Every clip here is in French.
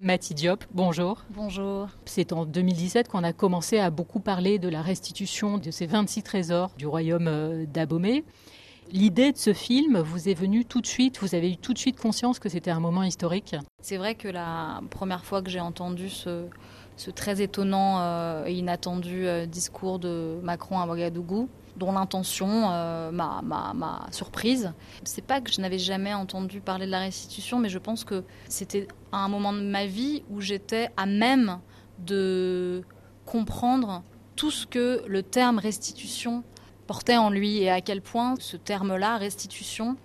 Mathie Diop, bonjour. Bonjour. C'est en 2017 qu'on a commencé à beaucoup parler de la restitution de ces 26 trésors du royaume euh, d'Abomey. L'idée de ce film vous est venue tout de suite, vous avez eu tout de suite conscience que c'était un moment historique? C'est vrai que la première fois que j'ai entendu ce, très étonnant euh, et inattendu euh, discours de Macron à Ouagadougou, dont l'intention euh, m'a surprise. C'est pas que je n'avais jamais entendu parler de la restitution, mais je pense que c'était un moment de ma vie où j'étais à même de comprendre tout ce que le terme restitution portait en lui et à quel point ce terme-là, restitution,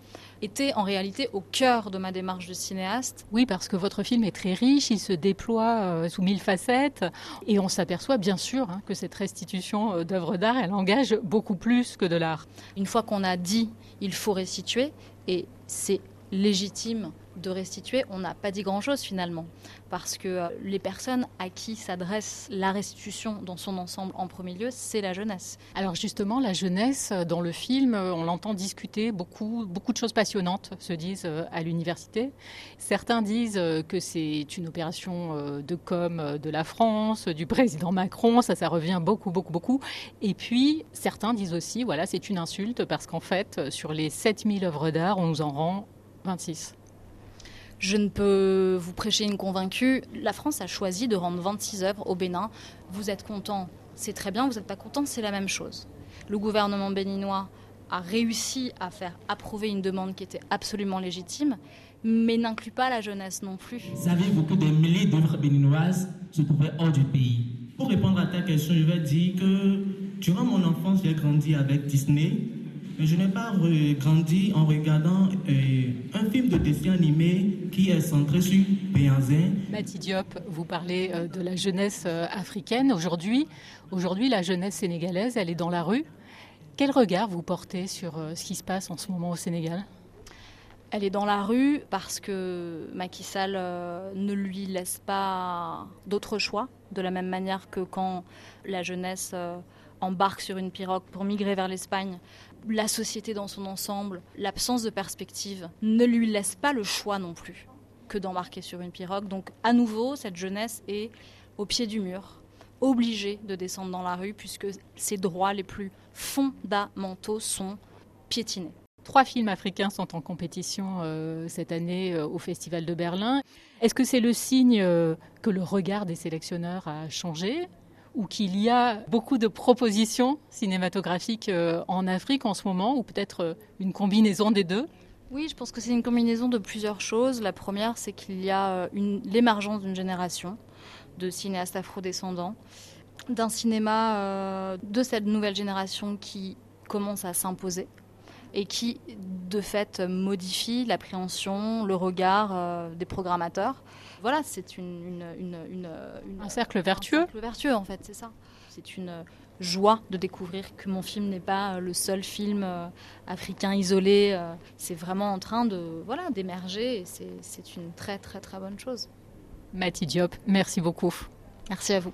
était en réalité au cœur de ma démarche de cinéaste. Oui, parce que votre film est très riche, il se déploie euh, sous mille facettes, et on s'aperçoit bien sûr hein, que cette restitution euh, d'œuvres d'art, elle engage beaucoup plus que de l'art. Une fois qu'on a dit il faut restituer, et c'est légitime de restituer, on n'a pas dit grand-chose finalement, parce que euh, les personnes à qui s'adresse la restitution dans son ensemble en premier lieu, c'est la jeunesse. Alors justement, la jeunesse, euh, dans le film, euh, on l'entend discuter, beaucoup, beaucoup de choses passionnantes se disent à l'université. Certains disent que c'est une opération de com de la France, du président Macron, ça, ça revient beaucoup, beaucoup, beaucoup. Et puis, certains disent aussi, voilà, c'est une insulte, parce qu'en fait, sur les 7000 œuvres d'art, on nous en rend 26. Je ne peux vous prêcher une convaincue. La France a choisi de rendre 26 œuvres au Bénin. Vous êtes content, c'est très bien. Vous n'êtes pas content, c'est la même chose. Le gouvernement béninois a réussi à faire approuver une demande qui était absolument légitime, mais n'inclut pas la jeunesse non plus. Savez-vous que des milliers d'œuvres béninoises se trouvaient hors du pays? Pour répondre à ta question, je vais dire que durant mon enfance, j'ai grandi avec Disney, je n'ai pas grandi en regardant euh, un film de dessin animé qui est centré sur Béanzin. Mathie Diop, vous parlez euh, de la jeunesse euh, africaine. Aujourd'hui, aujourd'hui, la jeunesse sénégalaise, elle est dans la rue. Quel regard vous portez sur ce qui se passe en ce moment au Sénégal? Elle est dans la rue parce que Macky Sall ne lui laisse pas d'autre choix, de la même manière que quand la jeunesse embarque sur une pirogue pour migrer vers l'Espagne, la société dans son ensemble, l'absence de perspective ne lui laisse pas le choix non plus que d'embarquer sur une pirogue. Donc à nouveau, cette jeunesse est au pied du mur, obligée de descendre dans la rue puisque ses droits les plus fondamentaux sont piétinés. Trois films africains sont en compétition euh, cette année euh, au Festival de Berlin. Est-ce que c'est le signe euh, que le regard des sélectionneurs a changé? Ou qu'il y a beaucoup de propositions cinématographiques euh, en Afrique en ce moment, ou peut-être euh, une combinaison des deux? Oui, je pense que c'est une combinaison de plusieurs choses. La première, c'est qu'il y a euh, l'émergence d'une génération de cinéastes afro-descendants, d'un cinéma de cette nouvelle génération qui commence à s'imposer et qui, de fait, modifie l'appréhension, le regard des programmateurs voilà, c'est une, un cercle vertueux. Un cercle vertueux, en fait, c'est ça. C'est une joie de découvrir que mon film n'est pas le seul film euh, africain isolé. Euh, c'est vraiment en train de voilà d'émerger et c'est une très très très bonne chose. Mathie Diop, merci beaucoup. Merci à vous.